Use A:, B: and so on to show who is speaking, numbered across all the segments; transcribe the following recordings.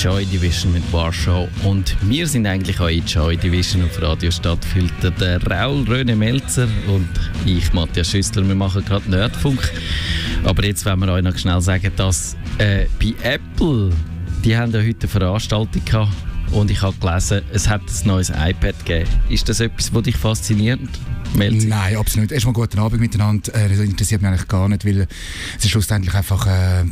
A: Joy Division mit Warschau und wir sind eigentlich in Joy Division auf Radio Stadtfilter. Der Raul Röne Melzer und ich, Matthias Schüssler, wir machen gerade Nerdfunk. Aber jetzt wollen wir euch noch schnell sagen, dass äh, bei Apple, die haben ja heute eine Veranstaltung gehabt und ich habe gelesen, es hat ein neues iPad gegeben. Ist das etwas, was dich fasziniert?
B: Melzer? Nein, absolut. Erstmal guten Abend miteinander. Äh, das interessiert mich eigentlich gar nicht, weil es ist schlussendlich einfach äh,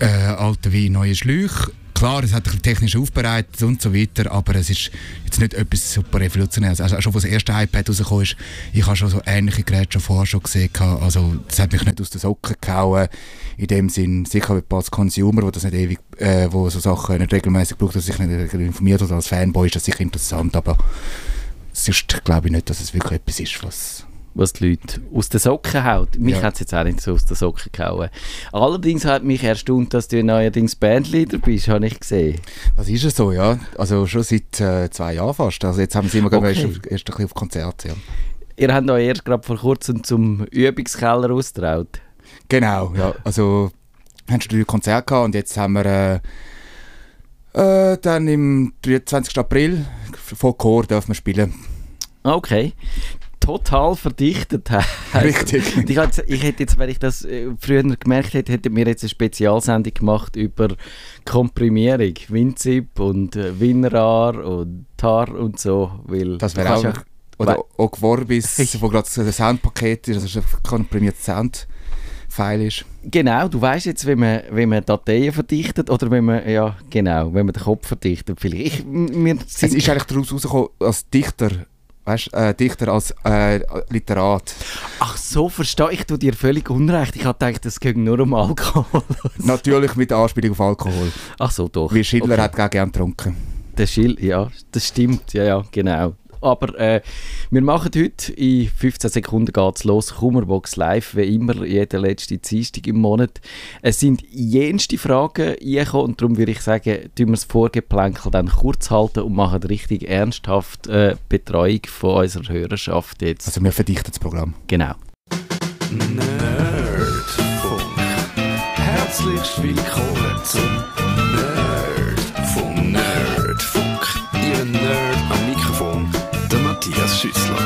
B: äh, alte wie neue Schläuche Klar, es hat ein technisch aufbereitet und so weiter, aber es ist jetzt nicht etwas super revolutionäres. Also schon als das erste iPad rausgekommen ist, ich habe schon so ähnliche Geräte schon vorher schon gesehen. Also das hat mich nicht aus den Socken gehauen. In dem Sinn, sicher als Consumer, wo das nicht ewig, äh, wo so Sachen nicht regelmäßig braucht, dass sich nicht informiert oder als Fanboy ist das sicher interessant, aber sonst glaube ich nicht, dass es wirklich etwas ist, was
A: was die Leute aus den Socken haut. Mich ja. hat es jetzt auch nicht so aus den Socken gehauen. Allerdings hat mich erstaunt, dass du neuerdings Bandleader bist, habe ich gesehen.
B: Das ist es so, ja. Also schon seit äh, zwei Jahren fast. Also jetzt haben sie immer okay. erst, erst ein bisschen auf Konzerte. Ja.
A: Ihr habt euch erst gerade vor kurzem zum Übungskeller austraut.
B: Genau, ja. Also wir haben schon drei Konzerte gehabt und jetzt haben wir äh, äh, dann im 23. April von Chor dürfen wir spielen.
A: Okay total verdichtet
B: Richtig.
A: ich, hätte, ich hätte jetzt, wenn ich das äh, früher gemerkt hätte, hätte mir jetzt eine Spezialsendung gemacht über Komprimierung, WinZip und äh, WinRAR und TAR und so. Weil
B: das wäre auch... Ja, oder auch Vorbis, wo gerade das Soundpaket ist, also ein komprimiertes Sound. File ist.
A: Genau, du weißt jetzt, wie man, wie man Dateien verdichtet oder wenn man, ja, genau, wenn man den Kopf verdichtet. Vielleicht. Ich,
B: es ist eigentlich daraus rausgekommen, als Dichter weißt, äh, Dichter als äh, Literat.
A: Ach so, verstehe ich. Du dir völlig unrecht. Ich habe gedacht, es geht nur um Alkohol.
B: Natürlich mit Anspielung auf Alkohol.
A: Ach so, doch.
B: Wie Schiller okay. hat gerne getrunken.
A: Der Schill, ja, das stimmt. Ja, ja, genau. Aber äh, wir machen heute, in 15 Sekunden geht es los, Kummerbox live, wie immer, jeden letzten Dienstag im Monat. Es sind jenste Fragen eingekommen und darum würde ich sagen, tun wir das Vorgeplänkel dann kurz halten und machen richtig ernsthaft äh, Betreuung von unserer Hörerschaft jetzt.
B: Also wir verdichten das Programm.
A: Genau.
C: Nerdfunk. Herzlich willkommen zum Nerd Schüssler.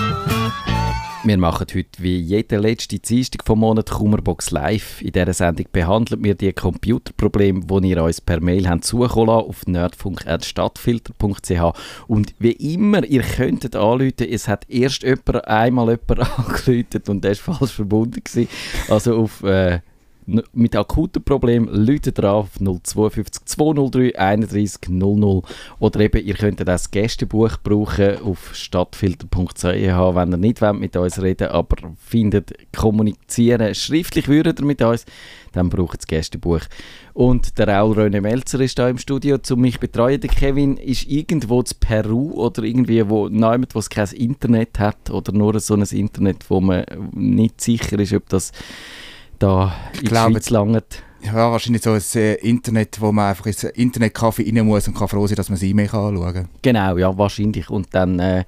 A: Wir machen heute wie jede letzte Dienstag vom Monat Kummerbox Live. In dieser Sendung behandeln wir die Computerprobleme, die ihr uns per Mail habt zukommen auf nerdfunk.stadtfilter.ch und wie immer, ihr könntet anrufen, es hat erst jemand, einmal jemand angerufen und der war falsch verbunden. Gewesen. Also auf... Äh, mit akuten Problemen, Leute drauf 052 203 31 00 oder eben, ihr könnt das Gästebuch brauchen auf stadtfilter.ch, wenn ihr nicht wollt mit uns reden aber findet, kommunizieren, schriftlich würdet ihr mit uns, dann braucht das Gästebuch. Und der Raul Röne Melzer ist da im Studio, um mich betreuen. Der Kevin ist irgendwo zu Peru oder irgendwie wo niemand, wo kein Internet hat oder nur so ein Internet, wo man nicht sicher ist, ob das da in ich die Schweiz langt?
B: Ja, wahrscheinlich so ein äh, Internet, wo man einfach ins Internetcafé rein muss und kann froh sein, dass man sie E-Mail anschauen kann.
A: Genau, ja, wahrscheinlich. Und dann äh,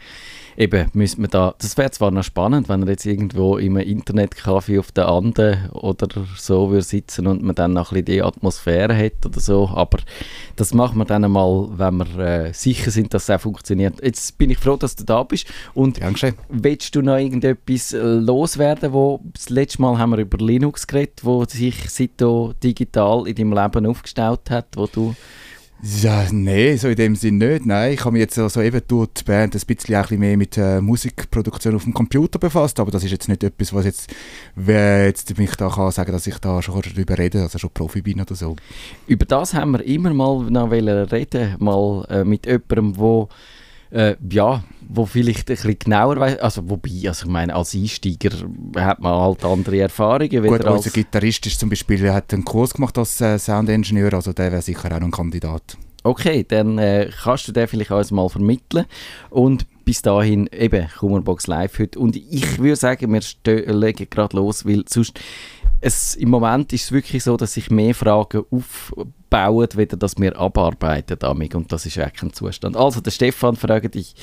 A: eben müsste man da, das wäre zwar noch spannend, wenn er jetzt irgendwo im Internetcafé auf der Anden oder so würde sitzen und man dann noch ein bisschen die Atmosphäre hat oder so, aber das machen wir dann einmal, wenn wir äh, sicher sind, dass es auch funktioniert. Jetzt bin ich froh, dass du da bist und
B: Dankeschön.
A: willst du noch irgendetwas äh, loswerden, wo das letzte Mal haben wir über Linux geredet, wo sich seitdem digital in deinem Leben aufgestellt hat, wo du
B: ja, nein, so in dem Sinn nicht. Nein, ich habe mich jetzt also eben durch die Band ein bisschen, ein bisschen mehr mit äh, Musikproduktion auf dem Computer befasst, aber das ist jetzt nicht etwas, was jetzt, wer jetzt mich da kann sagen, dass ich da schon darüber rede, also schon Profi bin oder so.
A: Über das haben wir immer mal noch reden, mal äh, mit jemandem, der äh, ja, wo vielleicht ein bisschen genauer weiß, also wobei, also ich meine, als Einsteiger hat man halt andere Erfahrungen.
B: Gut, unser Gitarrist ist zum Beispiel, hat einen Kurs gemacht als äh, Soundingenieur, also der wäre sicher auch ein Kandidat.
A: Okay, dann äh, kannst du den vielleicht uns mal vermitteln und bis dahin eben Kummerbox Live heute und ich würde sagen, wir legen gerade los, weil sonst es, im Moment ist es wirklich so, dass sich mehr Fragen aufbauen, weder dass wir abarbeiten damit. Und das ist wirklich ein Zustand. Also, der Stefan fragt dich,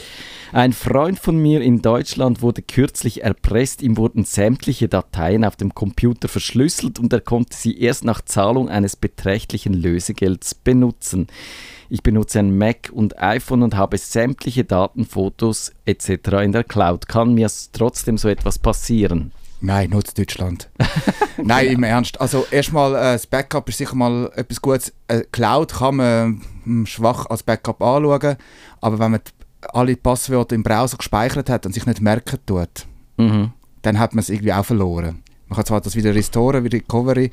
A: ein Freund von mir in Deutschland wurde kürzlich erpresst, ihm wurden sämtliche Dateien auf dem Computer verschlüsselt und er konnte sie erst nach Zahlung eines beträchtlichen Lösegelds benutzen. Ich benutze ein Mac und iPhone und habe sämtliche Daten, Fotos etc. in der Cloud. Kann mir trotzdem so etwas passieren?
B: Nein, nutzt Deutschland. Nein, im Ernst. Also erstmal, äh, das Backup ist sicher mal etwas Gutes. Äh, Cloud kann man ähm, schwach als Backup anschauen, aber wenn man alle Passwörter im Browser gespeichert hat und sich nicht merken tut,
A: Mhm.
B: dann hat man es irgendwie auch verloren. Man kann zwar das wieder restoren, wieder Recovery,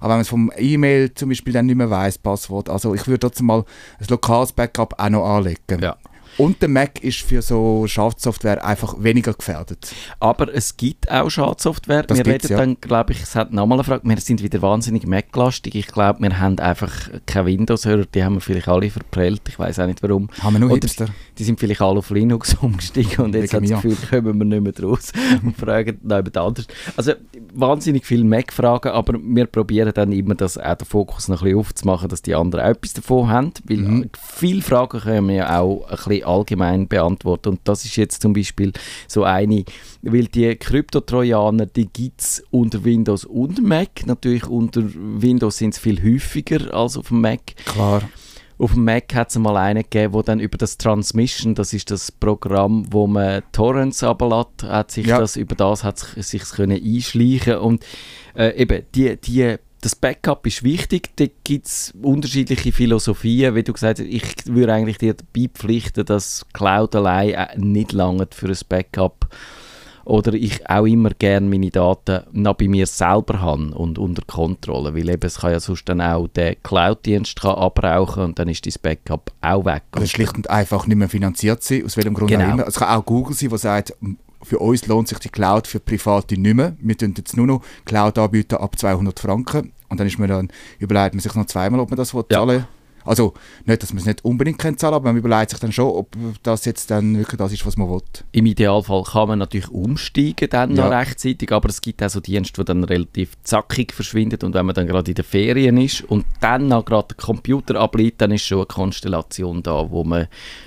B: aber wenn man es vom E-Mail zum Beispiel dann nicht mehr weiss, Passwort, also ich würde trotzdem mal ein lokales Backup auch noch anlegen.
A: Ja.
B: Und der Mac ist für so Schadsoftware einfach weniger gefährdet.
A: Aber es gibt auch Schadsoftware.
B: Das
A: wir reden
B: ja.
A: dann, glaube ich, es hat nochmal eine Frage. Wir sind wieder wahnsinnig Mac-lastig. Ich glaube, wir haben einfach keine Windows-Hörer. Die haben wir vielleicht alle verprellt. Ich weiß auch nicht warum.
B: Haben wir nur
A: Oder
B: Hipster?
A: Die sind vielleicht alle auf Linux umgestiegen und jetzt sie das. Gefühl, kommen wir nicht mehr draus und fragen noch jemand anders. Also wahnsinnig viele Mac-Fragen, aber wir probieren dann immer, das, auch den Fokus noch ein bisschen aufzumachen, dass die anderen auch etwas davon haben, weil
B: Mhm.
A: viele Fragen können wir ja auch ein bisschen allgemein beantworten und das ist jetzt zum Beispiel so eine, weil die Kryptotrojaner, die gibt es unter Windows und Mac. Natürlich unter Windows sind es viel häufiger als auf dem Mac.
B: Klar.
A: Auf dem Mac hat es mal einen gegeben, wo dann über das Transmission, das ist das Programm, wo man Torrents ablädt, hat sich
B: Ja.
A: das, über das hat sich sich's können einschleichen und äh, eben, die, die, das Backup ist wichtig, da gibt es unterschiedliche Philosophien, wie du gesagt hast, ich würde eigentlich dir dabei pflichten, dass Cloud allein äh, nicht lange für ein Backup oder ich auch immer gerne meine Daten noch bei mir selber habe und unter Kontrolle, weil eben es kann ja sonst dann auch der Cloud-Dienst kann abrauchen und dann ist dein Backup auch weg.
B: Oder schlicht und einfach nicht mehr finanziert sein, aus welchem Grund
A: Genau.
B: auch immer. Es kann auch Google sein, der sagt, für uns lohnt sich die Cloud für Private nicht mehr. Wir tun jetzt nur noch Cloud anbieten ab 200 Franken. Und dann ist man dann, überlegt man sich noch zweimal, ob man das
A: Ja.
B: zahlen Also nicht, dass man es nicht unbedingt kann zahlen aber man überlegt sich dann schon, ob das jetzt dann wirklich das ist, was man will.
A: Im Idealfall kann man natürlich umsteigen dann noch
B: Ja.
A: rechtzeitig, aber es gibt auch so Dienste, die dann relativ zackig verschwinden und wenn man dann gerade in den Ferien ist und dann noch gerade den Computer ableitet, dann ist schon eine Konstellation da, wo man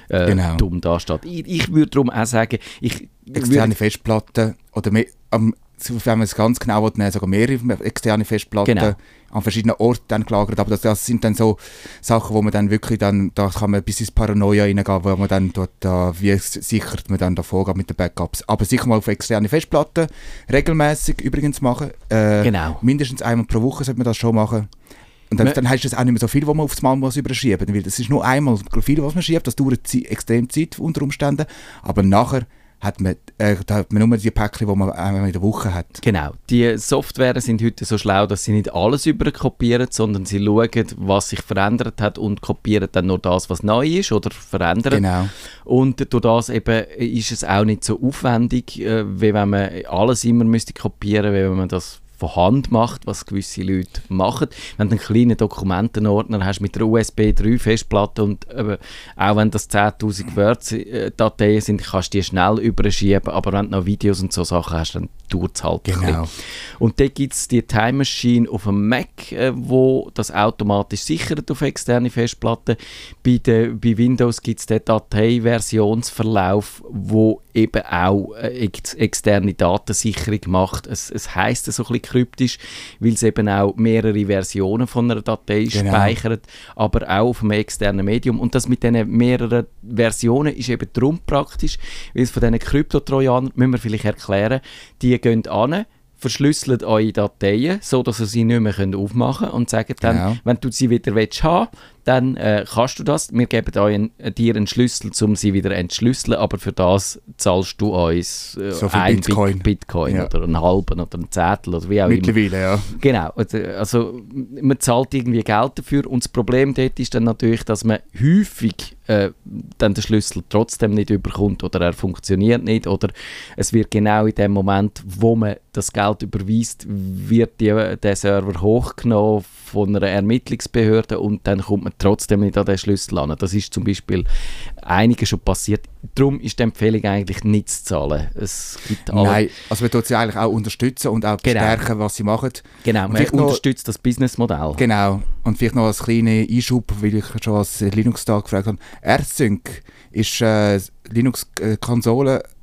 A: äh,
B: Genau.
A: dumm dasteht. Ich, ich würde darum auch sagen, ich
B: Externe Festplatten oder mehr, am, wenn man es ganz genau will, nehmen, sogar mehrere externe Festplatten
A: Genau.
B: an verschiedenen Orten dann gelagert. Aber das, das sind dann so Sachen, wo man dann wirklich dann, da kann man bis ins Paranoia reingehen, wo man dann dort, da, wie sichert man dann da vorgeht mit den Backups. Aber sicher mal auf externe Festplatten, regelmäßig übrigens machen. Äh,
A: Genau.
B: Mindestens einmal pro Woche sollte man das schon machen. Und dann, dann heißt es auch nicht mehr so viel, was man aufs Mal muss überschieben. Weil das ist nur einmal viel, was man schiebt. Das dauert extrem Zeit unter Umständen. Aber nachher hat man, äh, da hat man nur die Päckchen, die man einmal in der Woche hat.
A: Genau. Die Software sind heute so schlau, dass sie nicht alles überkopieren, sondern sie schauen, was sich verändert hat und kopieren dann nur das, was neu ist oder verändern.
B: Genau.
A: Und durch das eben ist es auch nicht so aufwendig, äh, wie wenn man alles immer müsste kopieren, wie wenn man das von Hand macht, was gewisse Leute machen. Wenn du einen kleinen Dokumentenordner hast mit einer USB 3 Festplatte und eben, auch wenn das 10'000 Word-Dateien sind, kannst du die schnell überschieben, aber wenn du noch Videos und so Sachen hast, dann dauert es halt ein bisschen.
B: Genau.
A: Und dort gibt es die Time Machine auf dem Mac, äh, wo das automatisch sichert auf externe Festplatten. Bei, der, bei Windows gibt es den Dateiversionsverlauf, wo eben auch äh, ex externe Datensicherung macht. Es, es heisst so ein bisschen kryptisch, weil es eben auch mehrere Versionen von einer Datei
B: Genau.
A: speichert, aber auch auf einem externen Medium. Und das mit diesen mehreren Versionen ist eben darum praktisch, weil es von diesen Kryptotrojanern, müssen wir vielleicht erklären, die gehen an, verschlüsseln eure Dateien, so dass ihr sie nicht mehr aufmachen könnt und sagen dann,
B: Genau.
A: wenn du sie wieder willst haben dann äh, kannst du das. Wir geben einen, äh, dir einen Schlüssel, um sie wieder entschlüsseln, aber für das zahlst du uns äh,
B: So
A: ein
B: Bitcoin.
A: Bit Bitcoin
B: Ja.
A: oder einen halben oder einen Zettel oder wie auch immer.
B: Mittlerweile, ja.
A: Genau, also- also man zahlt irgendwie Geld dafür und das Problem dort ist dann natürlich, dass man häufig äh, dann den Schlüssel trotzdem nicht überkommt oder er funktioniert nicht oder es wird genau in dem Moment, wo man das Geld überweist, wird die, der Server hochgenommen von einer Ermittlungsbehörde und dann kommt man man trotzdem nicht an den Schlüssel ran. Das ist zum Beispiel einigen schon passiert. Darum ist die Empfehlung eigentlich nicht zu zahlen. Es gibt alle,
B: Nein, also man tut sie eigentlich auch unterstützen und auch
A: Genau.
B: bestärken, was sie machen.
A: Genau, man unterstützt das Businessmodell.
B: Genau. Und vielleicht noch als kleiner Einschub, weil ich schon als Linux-Tag gefragt habe. AirSync ist äh,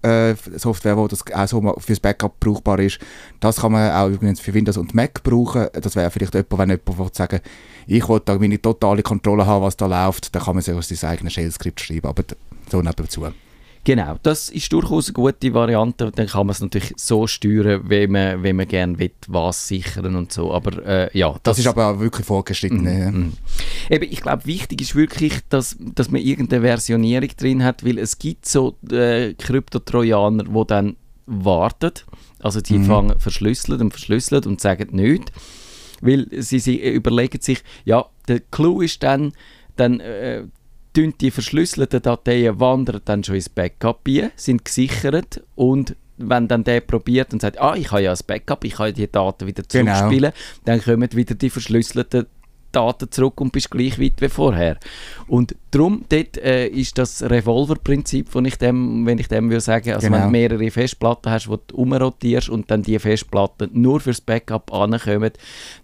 B: Linux-Konsole-Software, wo das auch so fürs Backup brauchbar ist. Das kann man auch übrigens für Windows und Mac brauchen. Das wäre vielleicht jemand, wenn jemand will sagen ich will da meine totale Kontrolle haben, was da läuft, dann kann man sich aus sein eigenes Shell-Skript schreiben. Aber so nebenzu.
A: Genau, das ist durchaus eine gute Variante. Dann kann man es natürlich so steuern, wie man, wie man gerne will, was sichern und so. Aber äh, ja,
B: Das, ist aber auch wirklich vorgeschritten. ja.
A: Mhm. Eben, ich glaube, wichtig ist wirklich, dass, dass man irgendeine Versionierung drin hat, weil es gibt so äh, Krypto-Trojaner, die dann warten. Also die
B: Mhm.
A: fangen verschlüsselt und verschlüsselt und sagen nichts. Weil sie, sie überlegen sich, ja, der Clou ist dann, dann äh, die verschlüsselten Dateien wandern dann schon ins Backup ein, sind gesichert und wenn dann der probiert und sagt, ah, ich habe ja ein Backup, ich kann die Daten wieder
B: Genau.
A: zurückspielen, dann kommen wieder die verschlüsselten Daten zurück und bist gleich weit wie vorher. Und darum dort, äh, ist das Revolver-Prinzip, wenn ich dem, wenn ich dem würde sagen, also wenn
B: Genau.
A: du mehrere Festplatten hast, die du umrotierst und dann die Festplatten nur fürs Backup ankommen,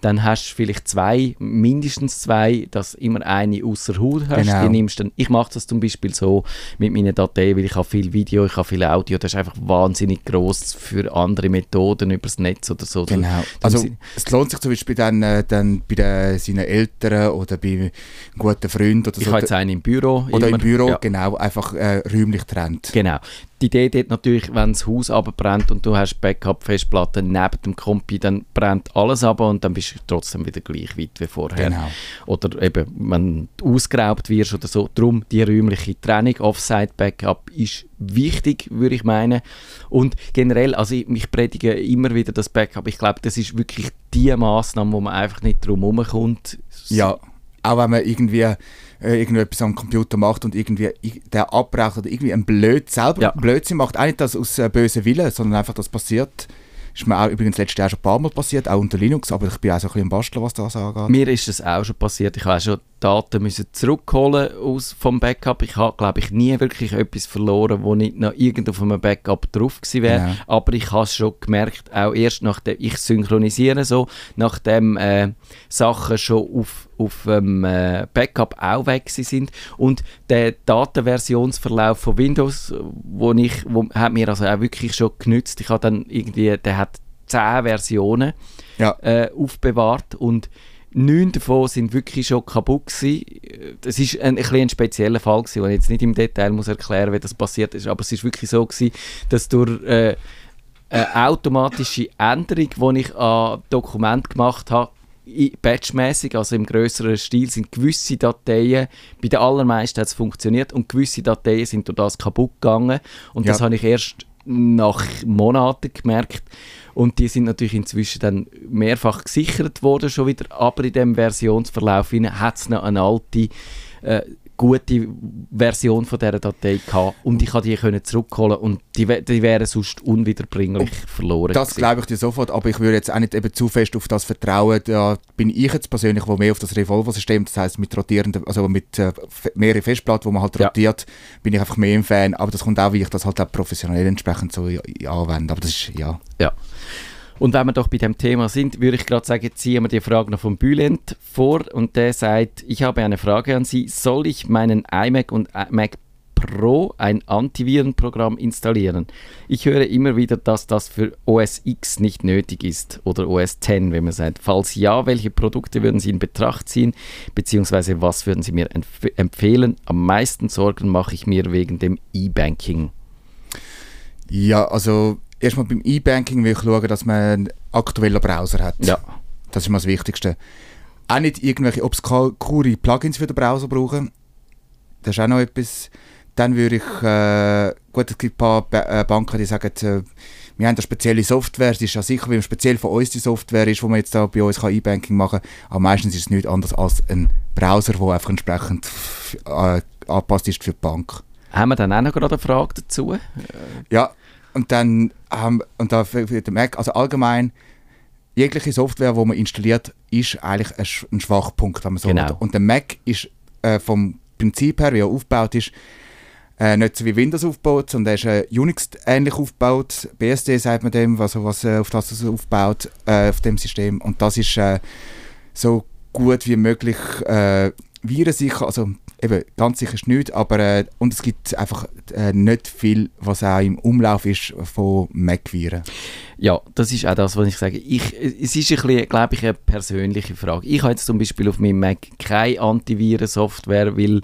A: dann hast du vielleicht zwei, mindestens zwei, dass immer eine außer Haut hast.
B: Genau.
A: Die nimmst dann, ich mache das zum Beispiel so mit meinen Dateien, weil ich habe viel Video, ich habe viel Audio, das ist einfach wahnsinnig groß für andere Methoden übers Netz oder so.
B: Genau. Also es lohnt sich zum Beispiel dann, äh, dann bei den, seinen Eltern oder bei einem guten Freund oder
A: ich
B: so.
A: habe jetzt einen im Büro.
B: oder
A: immer.
B: im Büro,
A: Ja.
B: genau, einfach äh, räumlich trennt.
A: Genau. Die Idee dort natürlich, wenn das Haus abbrennt und du hast Backup-Festplatte neben dem Kompi, dann brennt alles ab und dann bist du trotzdem wieder gleich weit wie vorher.
B: Genau.
A: Oder eben, wenn du ausgeraubt wirst oder so. Darum die räumliche Trennung, Offsite-Backup ist wichtig, würde ich meinen. Und generell, also ich, ich predige immer wieder das Backup. Ich glaube, das ist wirklich die Maßnahme, wo man einfach nicht drum herumkommt.
B: Ja, auch wenn man irgendwie äh, irgendetwas am Computer macht und irgendwie der abbraucht oder irgendwie ein Blöd selber
A: Ja.
B: Blödsinn macht, auch nicht das aus äh, bösem Willen, sondern einfach das passiert. Ist mir auch übrigens letztes Jahr schon ein paar Mal passiert, auch unter Linux, aber ich bin auch so ein bisschen am Basteln, was das angeht.
A: Mir ist es auch schon passiert. Ich habe auch schon Daten müssen zurückholen aus vom Backup. Ich habe, glaube ich, nie wirklich etwas verloren, wo nicht noch irgendwo auf einem Backup drauf gewesen wäre.
B: Genau.
A: Aber ich habe es schon gemerkt, auch erst nachdem ich synchronisiere so, nachdem äh, Sachen schon auf auf dem äh, Backup auch weg sind und der Datenversionsverlauf von Windows, wo ich, wo, hat mir also auch wirklich schon genützt. Ich habe dann irgendwie, der hat zehn Versionen
B: Ja.
A: äh, aufbewahrt und neun davon sind wirklich schon kaputt gewesen. Das ist ein, ein, ein spezieller Fall gewesen, wo ich jetzt nicht im Detail muss erklären, wie das passiert ist, aber es ist wirklich so gewesen, dass durch äh, eine automatische Änderung, die ich an Dokument gemacht habe, batchmäßig, also im größeren Stil, sind gewisse Dateien, bei den allermeisten hat es funktioniert und gewisse Dateien sind durch das kaputt gegangen. Und das
B: Ja.
A: habe ich erst nach Monaten gemerkt. Und die sind natürlich inzwischen dann mehrfach gesichert worden schon wieder, aber in dem Versionsverlauf hat es noch eine alte äh, gute Version von dieser Datei gehabt und ich konnte die können zurückholen und die, die wären sonst unwiederbringlich verloren
B: Das
A: gewesen.
B: glaube ich dir sofort, aber ich würde jetzt auch nicht eben zu fest auf das vertrauen. Da bin ich jetzt persönlich, wo mehr auf das Revolver-System, das heißt mit rotierenden, also mit äh, mehreren Festplatten, wo man halt
A: Ja.
B: rotiert, bin ich einfach mehr ein Fan. Aber das kommt auch, wie ich das halt auch professionell entsprechend so ja, ja, anwende. Aber das ist, ja.
A: Ja. Und wenn wir doch bei dem Thema sind, würde ich gerade sagen, ziehen wir die Frage noch von Bülent vor und der sagt, ich habe eine Frage an Sie, soll ich meinen iMac und Mac Pro ein Antivirenprogramm installieren? Ich höre immer wieder, dass das für OS X nicht nötig ist oder OS X, wenn man sagt. Falls ja, welche Produkte würden Sie in Betracht ziehen, beziehungsweise was würden Sie mir empf empfehlen? Am meisten Sorgen mache ich mir wegen dem E-Banking.
B: Ja, also erstmal beim E-Banking will ich schauen, dass man einen aktuellen Browser hat.
A: Ja.
B: Das ist mal das Wichtigste. Auch nicht irgendwelche obskure Plugins für den Browser brauchen. Das ist auch noch etwas. Dann würde ich, äh, gut, es gibt ein paar ba äh, Banken, die sagen, äh, wir haben da spezielle Software, es ist ja sicher, weil speziell von uns die Software ist, wo man jetzt da bei uns E-Banking machen kann, aber meistens ist es nichts anderes als ein Browser, der einfach entsprechend äh, angepasst ist für die Bank.
A: Haben wir dann auch noch gerade eine Frage dazu?
B: Ja, und dann haben und da für, den Mac, also allgemein, jegliche Software, die man installiert, ist eigentlich ein, Sch- ein Schwachpunkt, wenn man so
A: Genau.
B: Und der Mac ist äh, vom Prinzip her, wie er aufgebaut ist, äh, nicht so wie Windows aufgebaut, sondern er ist äh, Unix-ähnlich aufgebaut. BSD sagt man dem, was, was auf das es aufbaut, äh, auf dem System. Und das ist äh, so gut wie möglich äh, virensicher, also eben ganz sicher ist nichts, aber äh, und es gibt einfach äh, nicht viel, was auch im Umlauf ist von Mac-Viren.
A: Ja, das ist auch das, was ich sage. Ich, es ist ein bisschen, glaube ich, eine persönliche Frage. Ich habe jetzt zum Beispiel auf meinem Mac keine Antivirensoftware, weil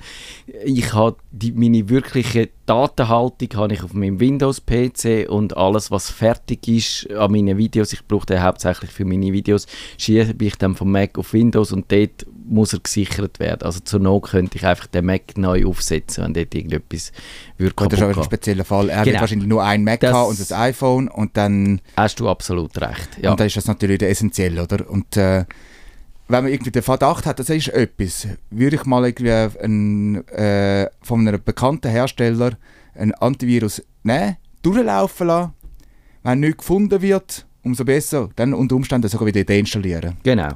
A: ich habe die, meine wirkliche Datenhaltung habe ich auf meinem Windows-PC und alles, was fertig ist an meinen Videos, ich brauche den hauptsächlich für meine Videos, schiebe ich dann vom Mac auf Windows und dort muss er gesichert werden. Also zur Not könnte ich einfach den Mac neu aufsetzen, wenn dort irgendetwas würde
B: ist aber ein spezieller Fall. Er
A: Genau.
B: wird wahrscheinlich nur ein Mac
A: Das-
B: haben und das iPhone und dann,
A: Hast du absolut recht. Ja.
B: und dann ist das natürlich der essentiell, oder? Und äh, wenn man irgendwie den Verdacht hat, das ist etwas, würde ich mal irgendwie ein, äh, von einem bekannten Hersteller ein Antivirus nehmen, durchlaufen lassen. Wenn nichts gefunden wird, umso besser. Dann unter Umständen sogar wieder deinstallieren.
A: Genau.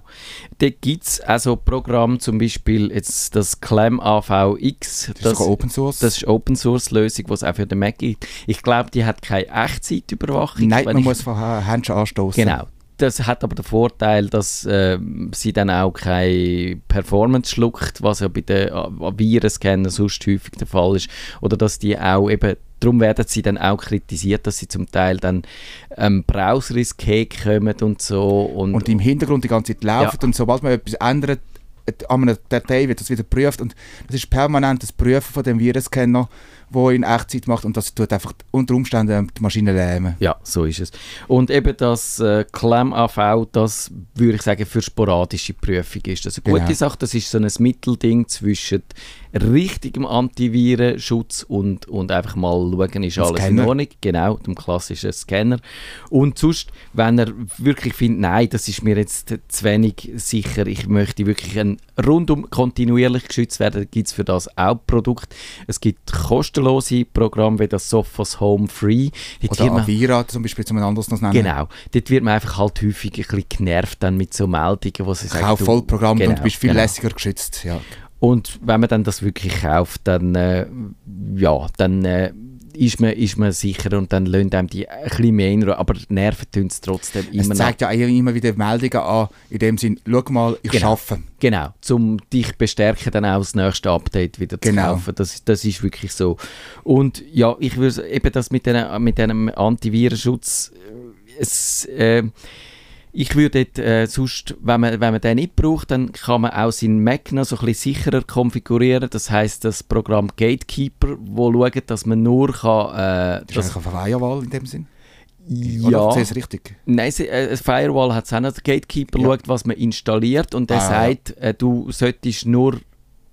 A: Dort gibt es also Programme, zum Beispiel jetzt das Clem AVX.
B: Das, ist sogar Open Source.
A: das ist Open Source Lösung, die es auch für den Mac gibt. Ich glaube, die hat keine Echtzeitüberwachung.
B: Nein, man
A: ich-
B: muss vorher Hands anstoßen.
A: Genau. Das hat aber den Vorteil, dass äh, sie dann auch keine Performance schluckt, was ja bei den äh, Virenscannern sonst häufig der Fall ist. Oder dass die auch eben, darum werden sie dann auch kritisiert, dass sie zum Teil dann ähm, Browser ins Cake kommen und so. Und,
B: und im Hintergrund die ganze Zeit läuft und sobald man etwas ändert, äh, an einer Datei wird das wieder geprüft und das ist permanent das Prüfen von dem Virenscanner, wo in Echtzeit macht und das tut einfach unter Umständen die Maschine lähmen.
A: Ja, so ist es. Und eben das äh, Clem AV, das würde ich sagen, für sporadische Prüfung ist das eine gute
B: Genau.
A: Sache. Das ist so ein Mittelding zwischen richtigem Antivirenschutz und, und einfach mal schauen, ist alles
B: Scanner.
A: in Ordnung. Genau, dem klassischen Scanner. Und sonst, wenn er wirklich findet, nein, das ist mir jetzt zu wenig sicher, ich möchte wirklich ein rundum kontinuierlich geschützt werden, gibt es für das auch Produkte. Es gibt kostenlose Programme wie das Sophos Home Free. Dort
B: Oder
A: man-
B: Avira zum Beispiel, zum anderes noch nennen.
A: Genau. Dort wird man einfach halt häufig ein bisschen genervt dann mit so Meldungen, wo sie sagen,
B: Kauf Vollprogramm und
A: Genau,
B: du bist viel
A: genau.
B: lässiger geschützt. Ja.
A: Und wenn man dann das wirklich kauft, dann, äh, ja, dann äh, ist, man, ist man sicher und dann lassen einem die ein bisschen mehr in. Aber nerven tun es trotzdem
B: Es
A: immer noch.
B: zeigt ja immer wieder Meldungen an, in dem Sinn, schau mal, ich
A: Genau.
B: schaffe.
A: Genau, um dich bestärken, dann auch das nächste Update wieder zu
B: Genau.
A: kaufen. Das, das ist wirklich so. Und ja, ich würde eben das mit, den, mit dem Antivirenschutz, äh, es, äh, ich würde dort, äh, sonst, wenn man, wenn man den nicht braucht, dann kann man auch seinen Mac noch so ein bisschen sicherer konfigurieren. Das heißt das Programm Gatekeeper, wo schaut, dass man nur kann, äh,
B: Das ist eigentlich eine Firewall in dem Sinn.
A: ja,
B: Oder? Es richtig?
A: Nein, äh, Firewall hat es auch noch. Der Gatekeeper
B: Ja.
A: schaut, was man installiert und der
B: Ah,
A: sagt, äh, du solltest nur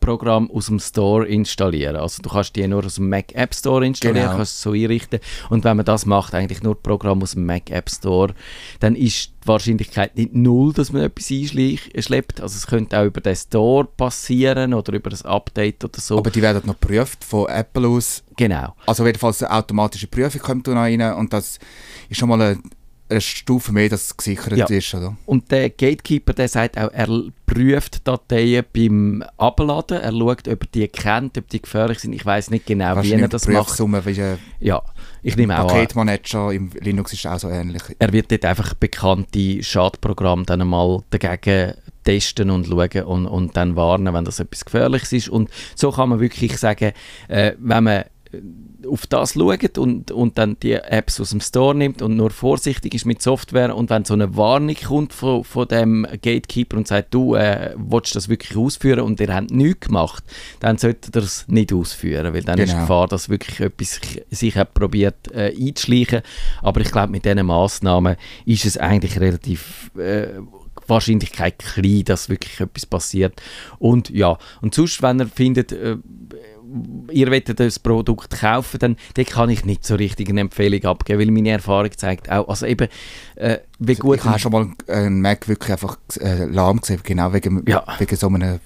A: Programm aus dem Store installieren. Also du kannst die nur aus dem Mac App Store installieren,
B: Genau.
A: kannst es so einrichten. Und wenn man das macht, eigentlich nur Programm aus dem Mac App Store, dann ist die Wahrscheinlichkeit nicht null, dass man etwas einschleppt. Also es könnte auch über den Store passieren oder über ein Update oder so.
B: Aber die werden noch geprüft von Apple aus.
A: genau.
B: Also jedenfalls eine automatische Prüfung kommt da noch rein und das ist schon mal eine, eine Stufe mehr, dass es gesichert
A: Ja.
B: ist. Oder?
A: Und der Gatekeeper, der sagt auch, er prüft Dateien beim Abladen. Er schaut, ob er die kennt, ob die gefährlich sind. Ich weiß nicht genau, wie
B: Wahrscheinlich
A: er das macht.
B: Wie
A: Ja, ich nehme auch an,
B: Paketmanager im Linux ist auch so ähnlich.
A: er wird dort einfach bekannte Schadprogramme dann einmal dagegen testen und schauen und, und dann warnen, wenn das etwas Gefährliches ist. Und so kann man wirklich sagen, äh, wenn man auf das schaut und, und dann die Apps aus dem Store nimmt und nur vorsichtig ist mit Software und wenn so eine Warnung kommt von, von dem Gatekeeper und sagt, du äh, willst das wirklich ausführen und ihr habt nichts gemacht, dann solltet ihr es nicht ausführen, weil dann ist die
B: Genau.
A: Gefahr, dass wirklich etwas sich- sich hat probiert äh, einzuschleichen. Aber ich glaube, mit diesen Massnahmen ist es eigentlich relativ äh, Wahrscheinlichkeit klein, dass wirklich etwas passiert. Und ja, und sonst, wenn ihr findet, äh, ihr wollt das Produkt kaufen, dann, dann kann ich nicht so richtig eine Empfehlung abgeben, weil meine Erfahrung zeigt auch, also eben, äh, wie gut...
B: ich habe schon mal einen Mac wirklich einfach äh, lahm gesehen, genau wegen,
A: Ja.
B: wegen so einem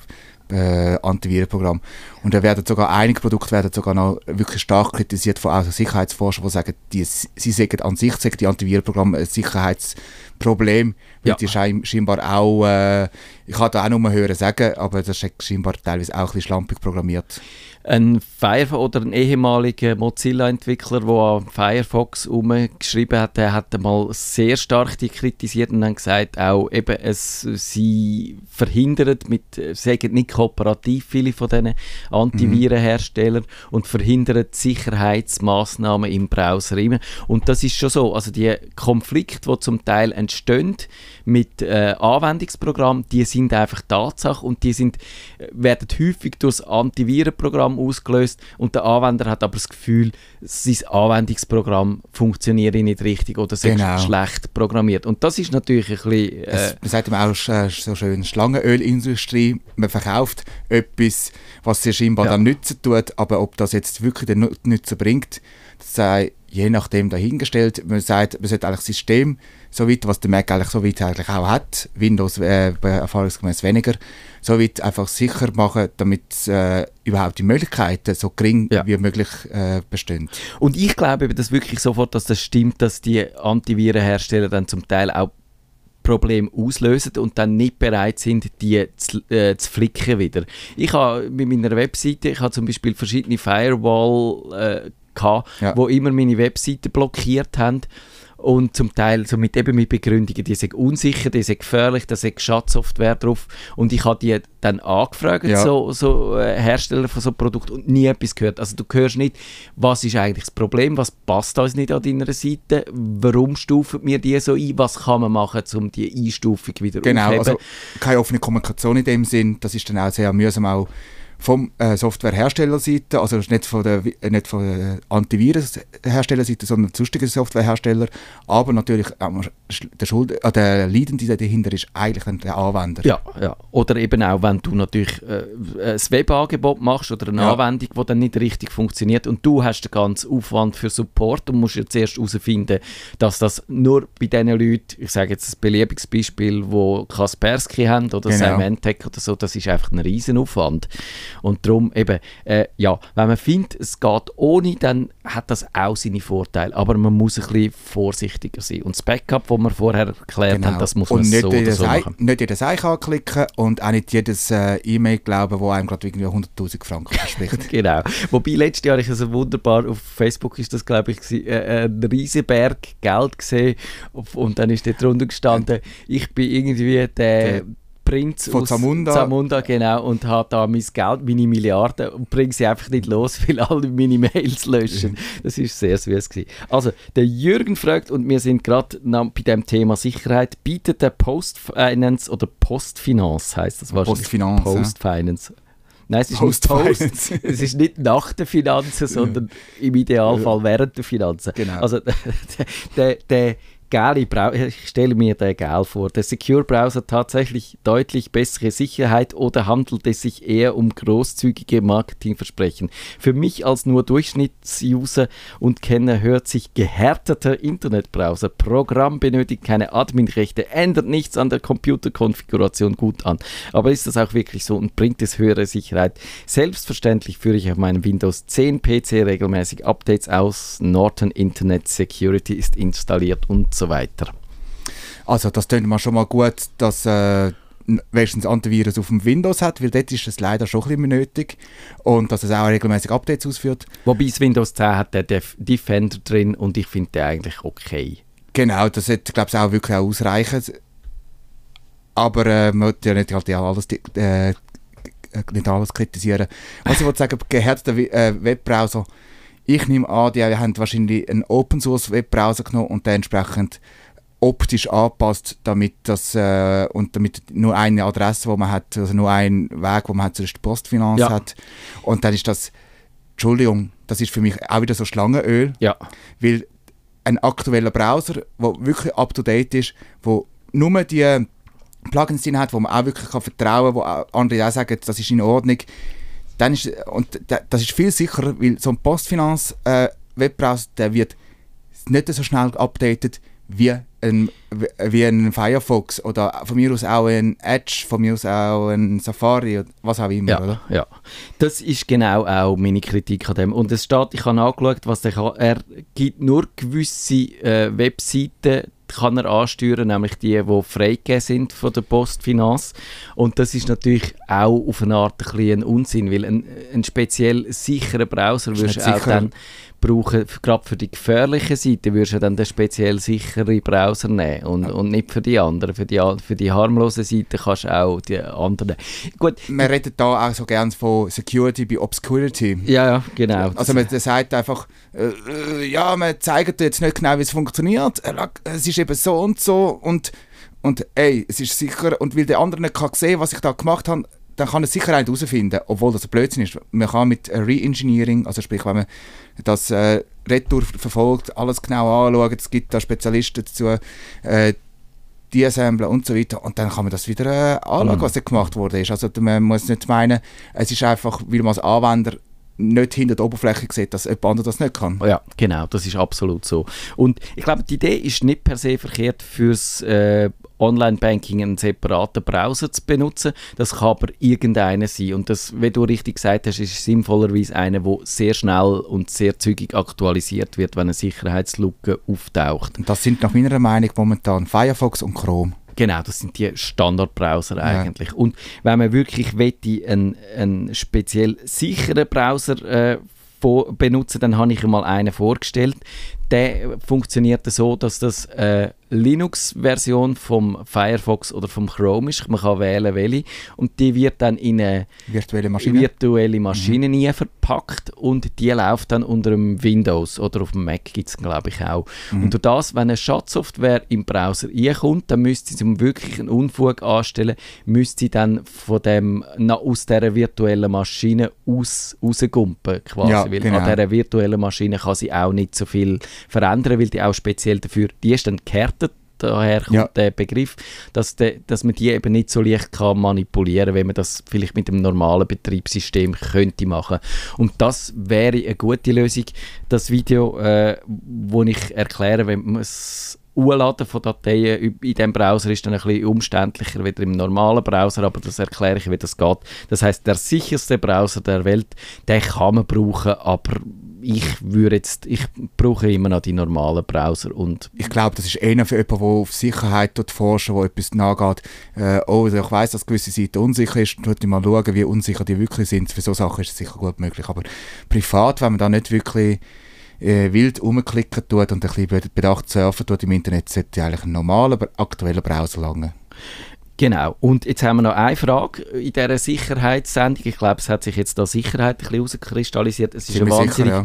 B: äh, Antivirenprogramm. Und da werden sogar einige Produkte werden sogar noch wirklich stark kritisiert von also Sicherheitsforschern, die sagen, die, sie sagen an sich sagen die Antivirenprogramme ein Sicherheitsproblem, weil
A: Ja.
B: die schein, scheinbar auch, äh, ich kann da auch nur hören sagen, aber das ist scheinbar teilweise auch ein bisschen schlampig programmiert.
A: Ein Firefox oder ein ehemaliger Mozilla-Entwickler, der an Firefox umgeschrieben hat, der hat mal sehr stark die kritisiert und dann gesagt, auch eben, es, sie verhindern mit, sagen nicht kooperativ viele von diesen Antivirenherstellern und verhindern die Sicherheitsmaßnahmen im Browser immer. Und das ist schon so, also die Konflikte, die zum Teil entstehen mit äh, Anwendungsprogrammen, die sind einfach Tatsache und die sind, äh, werden häufig durch das Antivirenprogramm ausgelöst und der Anwender hat aber das Gefühl, sein Anwendungsprogramm funktioniert nicht richtig oder sei
B: Genau.
A: schlecht programmiert. Und das ist natürlich ein bisschen... Äh,
B: man sagt immer auch äh, so schön, Schlangenölindustrie, man verkauft etwas, was sie scheinbar
A: Ja.
B: dann nützen tut, aber ob das jetzt wirklich den Nu- Nutzen bringt, das sei je nachdem dahingestellt. Man sagt, man sollte eigentlich das System, so weit, was der Mac eigentlich so weit eigentlich auch hat, Windows äh, erfahrungsgemäß weniger, so weit einfach sicher machen, damit äh, überhaupt die Möglichkeiten so gering
A: Ja.
B: wie möglich äh, bestehen.
A: Und ich glaube das wirklich sofort, dass das stimmt, dass die Antivirenhersteller dann zum Teil auch Probleme auslösen und dann nicht bereit sind, die zu, äh, zu flicken wieder. Ich habe mit meiner Webseite, ich habe zum Beispiel verschiedene Firewall äh, gehabt,
B: Ja.
A: wo immer meine Webseite blockiert haben und zum Teil so mit, eben mit Begründungen, die sind unsicher, die sind gefährlich, da ist Schadsoftware drauf und ich habe die dann angefragt,
B: Ja.
A: so, so äh, Hersteller von so Produkten und nie etwas gehört. Also du hörst nicht, was ist eigentlich das Problem, was passt uns nicht an deiner Seite, warum stufen wir die so ein, was kann man machen, um die Einstufung wieder
B: Genau,
A: aufzuheben.
B: also keine offene Kommunikation in dem Sinn. Das ist dann auch sehr mühsam auch vom äh, Softwareherstellerseite, also nicht von der, äh, nicht von der Antivirenherstellerseite, sondern sonstigen Softwarehersteller. Aber natürlich ähm, der, Schuld, äh, der Leidende dahinter ist eigentlich der Anwender.
A: Ja, ja. Oder eben auch, wenn du natürlich äh, ein Webangebot machst oder eine
B: Ja.
A: Anwendung, die dann nicht richtig funktioniert und du hast den ganzen Aufwand für Support und musst jetzt erst herausfinden, dass das nur bei den Leuten, ich sage jetzt ein beliebiges Beispiel, wo Kaspersky haben oder
B: Genau.
A: Symantec oder so, das ist einfach ein Riesenaufwand. Und darum eben, äh, ja, wenn man findet, es geht ohne, dann hat das auch seine Vorteile, aber man muss ein bisschen vorsichtiger sein. Und das Backup, das wir vorher erklärt haben, das muss man
B: Genau. und nicht
A: so oder
B: jedes
A: so
B: Ei-
A: machen.
B: Nicht jedes Eich anklicken und auch nicht jedes äh, E-Mail glauben, wo einem gerade irgendwie 100'000 Franken verspricht.
A: Genau. Wobei letztes Jahr ich so wunderbar auf Facebook ist das glaube ich gewesen, äh, ein Riesenberg Geld gesehen und dann ist dort drunter gestanden, ich bin irgendwie der,
B: Der
A: Prinz
B: von
A: aus
B: Zamunda.
A: Zamunda genau und habe da mein Geld, meine Milliarden und bringe sie einfach nicht los, weil alle meine Mails löschen. Das ist sehr süß gewesen. Also der Jürgen fragt und wir sind gerade bei dem Thema Sicherheit, bietet der Postfinance oder Postfinance heißt das wahrscheinlich?
B: Postfinance, ja.
A: Postfinance. Nein, es ist nicht Post. Es ist nicht nach den Finanzen, sondern im Idealfall während der Finanzen.
B: Genau.
A: Also der, der geile Browser, ich stelle mir den geil vor, der Secure-Browser tatsächlich deutlich bessere Sicherheit oder handelt es sich eher um großzügige Marketingversprechen? Für mich als nur Durchschnittsuser und Kenner hört sich gehärteter Internetbrowser, Programm benötigt keine Adminrechte, ändert nichts an der Computerkonfiguration gut an. Aber ist das auch wirklich so und bringt es höhere Sicherheit? Selbstverständlich führe ich auf meinem Windows 10 PC regelmäßig Updates aus, Norton Internet Security ist installiert und so weiter.
B: Also das tönt mal schon mal gut, dass äh, wenigstens Antivirus auf dem Windows hat, weil dort ist es leider schon ein bisschen nötig und dass es auch regelmäßig Updates ausführt.
A: Wobei das Windows 10 hat der Def Defender drin und ich finde den eigentlich okay.
B: Genau, das wird, glaube ich, auch wirklich auch ausreichen. Aber äh, man muss ja nicht halt ja alles, äh, nicht alles kritisieren. Was ich wollte sagen, gehärteter äh, Webbrowser, ich nehme an, die haben wahrscheinlich einen Open Source Webbrowser genommen und den entsprechend optisch angepasst, damit das äh, und damit nur eine Adresse, wo man hat, also nur einen Weg, wo man hat, zur Postfinanz
A: Ja.
B: hat. Und dann ist das, Entschuldigung, das ist für mich auch wieder so Schlangenöl
A: Ja,
B: weil ein aktueller Browser, der wirklich up-to-date ist, wo nur die Plugins drin hat, wo man auch wirklich kann vertrauen kann, wo andere auch sagen, das ist in Ordnung, dann ist, und da- das ist viel sicherer, weil so ein Postfinanz-Webbrowser, der wird nicht so schnell updated wie ein, wie ein Firefox oder von mir aus auch ein Edge, von mir aus auch ein Safari, oder was auch immer,
A: Ja,
B: oder?
A: ja. Das ist genau auch meine Kritik an dem. Und es steht, ich habe angeschaut, was der kann. Er gibt nur gewisse äh, Webseiten, kann er ansteuern, nämlich die, die freigegeben sind von der Postfinanz. Und das ist natürlich auch auf eine Art ein, Unsinn, weil ein, ein speziell sicherer Browser
B: nicht
A: du auch
B: sicher.
A: dann brauchen, gerade für die gefährlichen Seiten würdest du dann den speziell sicheren Browser nehmen und, und nicht für die anderen. Für die, für die harmlosen Seiten kannst du auch die anderen. Gut,
B: Man redet da auch so gern von Security by Obscurity.
A: ja, ja, genau.
B: Also man sagt einfach, äh, äh, ja, man zeigt dir jetzt nicht genau, wie es funktioniert. Es ist eben so und so und, und ey, es ist sicher, und weil der andere nicht kann sehen, was ich da gemacht habe, dann kann er sicher nicht herausfinden, obwohl das ein Blödsinn ist. Man kann mit Re-Engineering, also sprich, wenn man das äh, Retour verfolgt, alles genau anschauen, es gibt da Spezialisten dazu, äh, deassemblen und so weiter und dann kann man das wieder äh, anschauen,
A: Mhm.
B: was da gemacht worden ist. Also man muss nicht meinen, es ist einfach, weil man als Anwender nicht hinter der Oberfläche sieht, dass jemand anderes das nicht kann.
A: Ja, genau, das ist absolut so. Und ich glaube, die Idee ist nicht per se verkehrt, fürs äh, Online-Banking einen separaten Browser zu benutzen. Das kann aber irgendeiner sein. Und das, wie du richtig gesagt hast, ist sinnvollerweise einer, der sehr schnell und sehr zügig aktualisiert wird, wenn eine Sicherheitslücke auftaucht.
B: Und das sind nach meiner Meinung momentan Firefox und Chrome.
A: Genau, das sind die Standardbrowser
B: Ja.
A: eigentlich. Und wenn man wirklich wette, einen, einen speziell sicheren Browser äh, benutzen, dann habe ich einmal einen vorgestellt. Der funktioniert so, dass das äh, Linux-Version vom Firefox oder vom Chrome ist. Man kann wählen, welche. Und die wird dann in eine
B: Virtuelle Maschine.
A: virtuelle Maschine nie verpackt und die läuft dann unter dem Windows oder auf dem Mac gibt es glaube ich auch. Und durch das, wenn eine Schadsoftware im Browser reinkommt, dann müsste sie, um wirklich einen Unfug anstellen, müsste sie dann von dem, na, aus dieser virtuellen Maschine aus, rausgumpen quasi,
B: Ja,
A: weil
B: genau.
A: an dieser virtuellen Maschine kann sie auch nicht so viel verändern, weil die auch speziell dafür, die ist dann gehärtet, daher kommt
B: Ja.
A: der Begriff, dass, de, dass man die eben nicht so leicht kann manipulieren kann, wenn man das vielleicht mit dem normalen Betriebssystem könnte machen. Und das wäre eine gute Lösung. Das Video, äh, wo ich erkläre, wenn man es Hochladen von Dateien in diesem Browser ist dann ein bisschen umständlicher als im normalen Browser, aber das erkläre ich, wie das geht. Das heißt, der sicherste Browser der Welt, den kann man brauchen, aber ich würde jetzt, ich brauche immer noch die normalen Browser und
B: Ich glaube, das ist eher für jemanden, der auf Sicherheit dort forschen, wo etwas nachgeht. Äh, oh, ich weiß, dass gewisse Seiten unsicher ist, tut mal schauen, wie unsicher die wirklich sind. Für so Sachen ist es sicher gut möglich. Aber privat, wenn man da nicht wirklich äh, wild rumklicken tut und ein bisschen bedacht surfen tut im Internet, sollte eigentlich ein normaler, aber aktueller Browser langen.
A: Genau. Und jetzt haben wir noch eine Frage in dieser Sicherheitssendung. Ich glaube, es hat sich jetzt da Sicherheit ein bisschen herauskristallisiert. Es ist eine wahnsinnig
B: ja.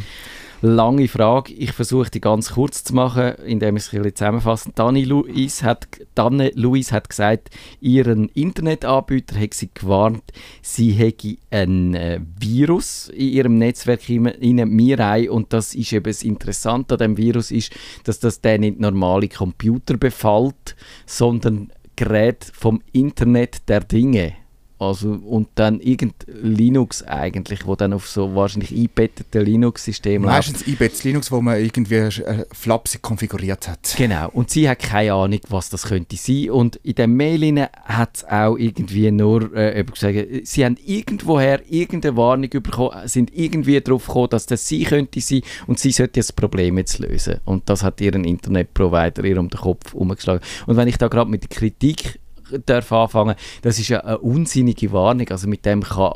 A: Lange Frage. Ich versuche die ganz kurz zu machen, indem ich es ein bisschen zusammenfasse. Dani Luis hat, Danne Luis hat gesagt, ihren Internetanbieter hat sie gewarnt, sie hätte ein äh, Virus in ihrem Netzwerk hinein, Mirai, und das ist eben das Interessante an dem Virus ist, dass das dann nicht normale Computer befällt, sondern Gerät vom Internet der Dinge. Also, und dann irgend Linux eigentlich, wo dann auf so wahrscheinlich eingebetteten Linux-System läuft.
B: Meistens IBETS Linux, wo man irgendwie äh, flapsig konfiguriert hat.
A: Genau, und sie hat keine Ahnung, was das könnte sein. Und in der Mail hat es auch irgendwie nur äh, gesagt, sie haben irgendwoher irgendeine Warnung bekommen, sind irgendwie darauf gekommen, dass das sie könnte sein und sie sollte das Problem jetzt lösen. Und das hat ihren Internetprovider ihr um den Kopf umgeschlagen. Und wenn ich da gerade mit der Kritik darf anfangen, das ist ja eine unsinnige Warnung. Also mit dem kann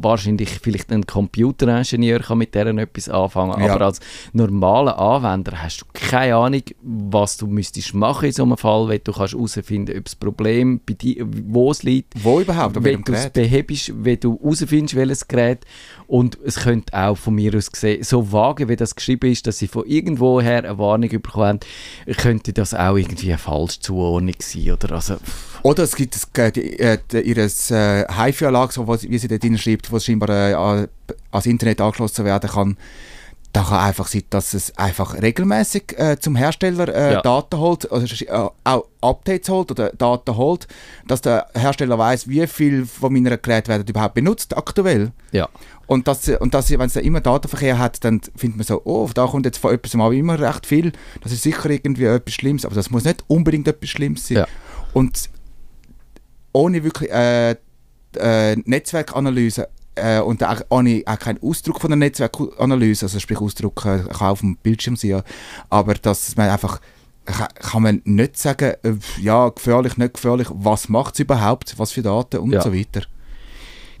A: wahrscheinlich vielleicht ein Computeringenieur kann mit deren etwas anfangen,
B: Ja.
A: aber als normaler Anwender hast du keine Ahnung, was du müsstest machen in so einem Fall, wenn du kannst herausfinden, ob das Problem bei dir, wo es liegt,
B: Wo überhaupt?
A: Wenn du es behebst, wenn du herausfindest, welches Gerät. Und es könnte auch von mir aus gesehen, so vage wie das geschrieben ist, dass sie von irgendwoher eine Warnung bekommen haben, könnte das auch irgendwie eine falsche Zuordnung sein. Oder also,
B: Oder es gibt äh, äh, ihres äh, HiFi-Anlage, so, wie sie dort schreibt, wo scheinbar äh, an- ans Internet angeschlossen werden kann. Da kann einfach sein, dass es einfach regelmäßig äh, zum Hersteller äh,
A: Ja.
B: Daten holt, also äh, auch Updates holt oder Daten holt, dass der Hersteller weiß, wie viel von meiner Geräte werden überhaupt benutzt aktuell.
A: ja.
B: Und, das, und das, wenn es dann immer Datenverkehr hat, dann findet man so, oh, da kommt jetzt von etwas mal immer recht viel. Das ist sicher irgendwie etwas Schlimmes, aber das muss nicht unbedingt etwas Schlimmes sein.
A: Ja.
B: Und ohne wirklich äh, äh, Netzwerkanalyse äh, und auch, ohne auch keinen Ausdruck von der Netzwerkanalyse, also sprich Ausdruck äh, kann auf dem Bildschirm sein, aber dass man einfach kann- man nicht sagen, ja, gefährlich, nicht gefährlich, was macht es überhaupt, was für Daten und
A: Ja.
B: so weiter.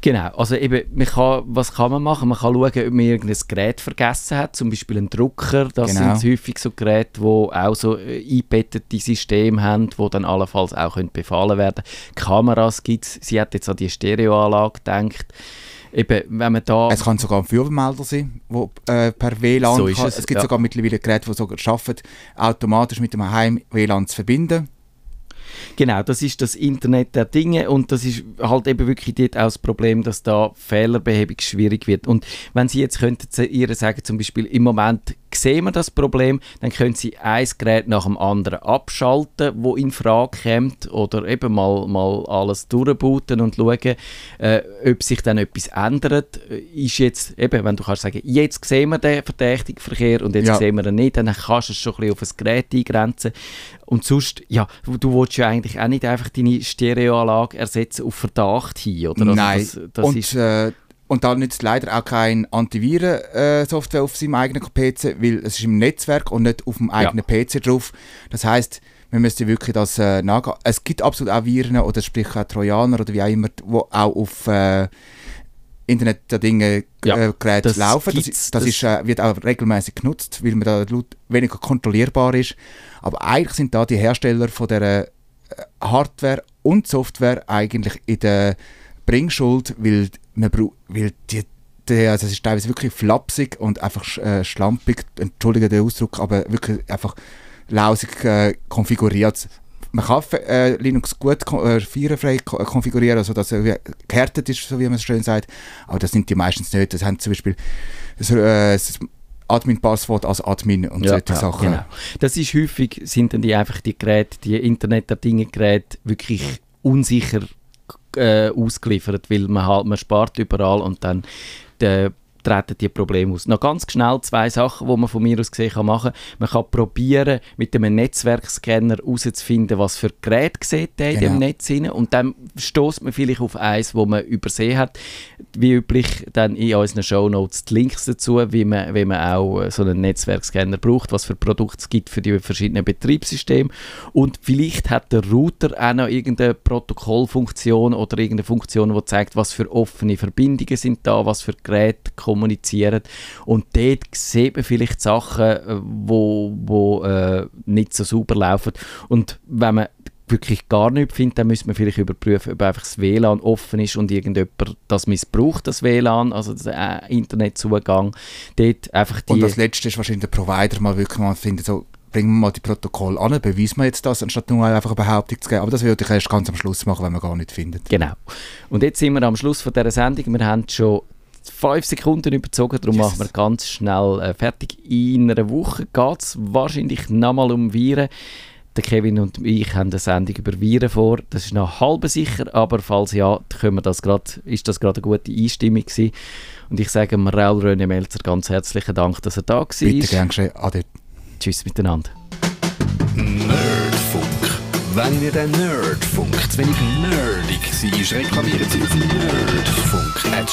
A: Genau, also eben, man kann, was kann man machen? Man kann schauen, ob man irgendein Gerät vergessen hat, zum Beispiel einen Drucker, das
B: Genau.
A: sind häufig so Geräte, die auch so äh, eingebettete Systeme haben, die dann allenfalls auch können befallen werden Kameras gibt es, sie hat jetzt an die Stereoanlage gedacht. Eben, wenn man da...
B: Es kann sogar ein Feuerwehrmelder sein, wo äh, per WLAN
A: So ist
B: kann.
A: es,
B: Es, gibt
A: ja.
B: sogar mittlerweile Geräte, die sogar schaffen, automatisch mit dem Heim-WLAN zu verbinden.
A: Genau, das ist das Internet der Dinge und das ist halt eben wirklich dort auch das Problem, dass da Fehlerbehebung schwierig wird. Und wenn Sie jetzt könnten zu ihr sagen, zum Beispiel im Moment sehen wir das Problem, dann können Sie ein Gerät nach dem anderen abschalten, wo in Frage kommt oder eben mal, mal alles durchbooten und schauen, äh, ob sich dann etwas ändert. Äh, Ist jetzt, eben, wenn du kannst sagen, jetzt sehen wir den verdächtigen Verkehr und jetzt
B: Ja.
A: sehen wir ihn nicht, dann kannst du es schon ein bisschen auf ein Gerät eingrenzen. Und sonst, ja, du willst ja eigentlich auch nicht einfach deine Stereoanlage ersetzen auf Verdacht hin, oder? Also
B: Nein.
A: Das, das
B: und,
A: ist,
B: äh, und da nützt leider auch kein Antiviren-Software auf seinem eigenen PC, weil es ist im Netzwerk und nicht auf dem eigenen PC drauf. Das heißt, wir müssen wirklich das äh, nachgehen. Es gibt absolut auch Viren oder sprich auch Trojaner oder wie auch immer, die auch auf äh, Internet der Dinge
A: Ja,
B: äh, Geräte
A: das
B: laufen. Das, das,
A: das-
B: ist, äh, wird auch regelmäßig genutzt, weil man da weniger kontrollierbar ist. Aber eigentlich sind da die Hersteller von der äh, Hardware und Software eigentlich in der Bringschuld, weil, man weil die, die, also es ist teilweise wirklich flapsig und einfach äh, schlampig, entschuldige den Ausdruck, aber wirklich einfach lausig äh, konfiguriert. Man kann äh, Linux gut äh, virenfrei ko- äh, konfigurieren, sodass er wie gehärtet ist, so wie man es schön sagt, aber das sind die meistens nicht. Das haben zum Beispiel so, äh, das Admin-Passwort als Admin und solche Sachen.
A: Genau. Das ist häufig, sind dann die einfach die Geräte, die Internet der Dinge Geräte wirklich unsicher äh, ausgeliefert, weil man halt, man spart überall und dann äh, treten die Probleme aus. Noch ganz schnell zwei Sachen, die man von mir aus gesehen kann machen. Man kann probieren, mit einem Netzwerkscanner herauszufinden, was für Geräte sieht der in
B: Genau.
A: dem Netz rein. und dann stoßt man vielleicht auf eins, wo man übersehen hat. Wie üblich dann in unseren Shownotes die Links dazu, wie man, wie man auch äh, so einen Netzwerkscanner braucht, was für Produkte es gibt für die verschiedenen Betriebssysteme und vielleicht hat der Router auch noch irgendeine Protokollfunktion oder irgendeine Funktion, die zeigt, was für offene Verbindungen sind da, was für Geräte kommunizieren und dort sieht man vielleicht Sachen, äh, wo, wo äh, nicht so sauber laufen und wenn man wirklich gar nichts findet, dann müsste man vielleicht überprüfen, ob einfach das WLAN offen ist und irgendjemand das missbraucht, das WLAN, also der äh, Internetzugang. Dort einfach die...
B: Und das Letzte ist wahrscheinlich der Provider mal wirklich mal finden, so, bringen wir mal die Protokolle an, beweisen wir jetzt das, anstatt nur einfach eine Behauptung zu geben. Aber das würde ich erst ganz am Schluss machen, wenn man gar nicht findet.
A: Genau. Und jetzt sind wir am Schluss von dieser Sendung. Wir haben schon fünf Sekunden überzogen, darum
B: Jesus.
A: machen wir ganz schnell äh, fertig. In einer Woche geht es wahrscheinlich nochmal um Viren. Der Kevin und ich haben eine Sendung über Viren vor. Das ist noch halb sicher, aber falls ja, können wir das grad, ist das gerade eine gute Einstimmung gewesen. Und ich sage mir Raul René Melzer ganz herzlichen Dank, dass er da war.
B: Bitte gern geschehen. Ade.
A: Tschüss miteinander.
C: Nerdfunk. Wenn ihr den Nerdfunk zu wenig nerdig war. Reklamieren Sie uns nicht. Funk.net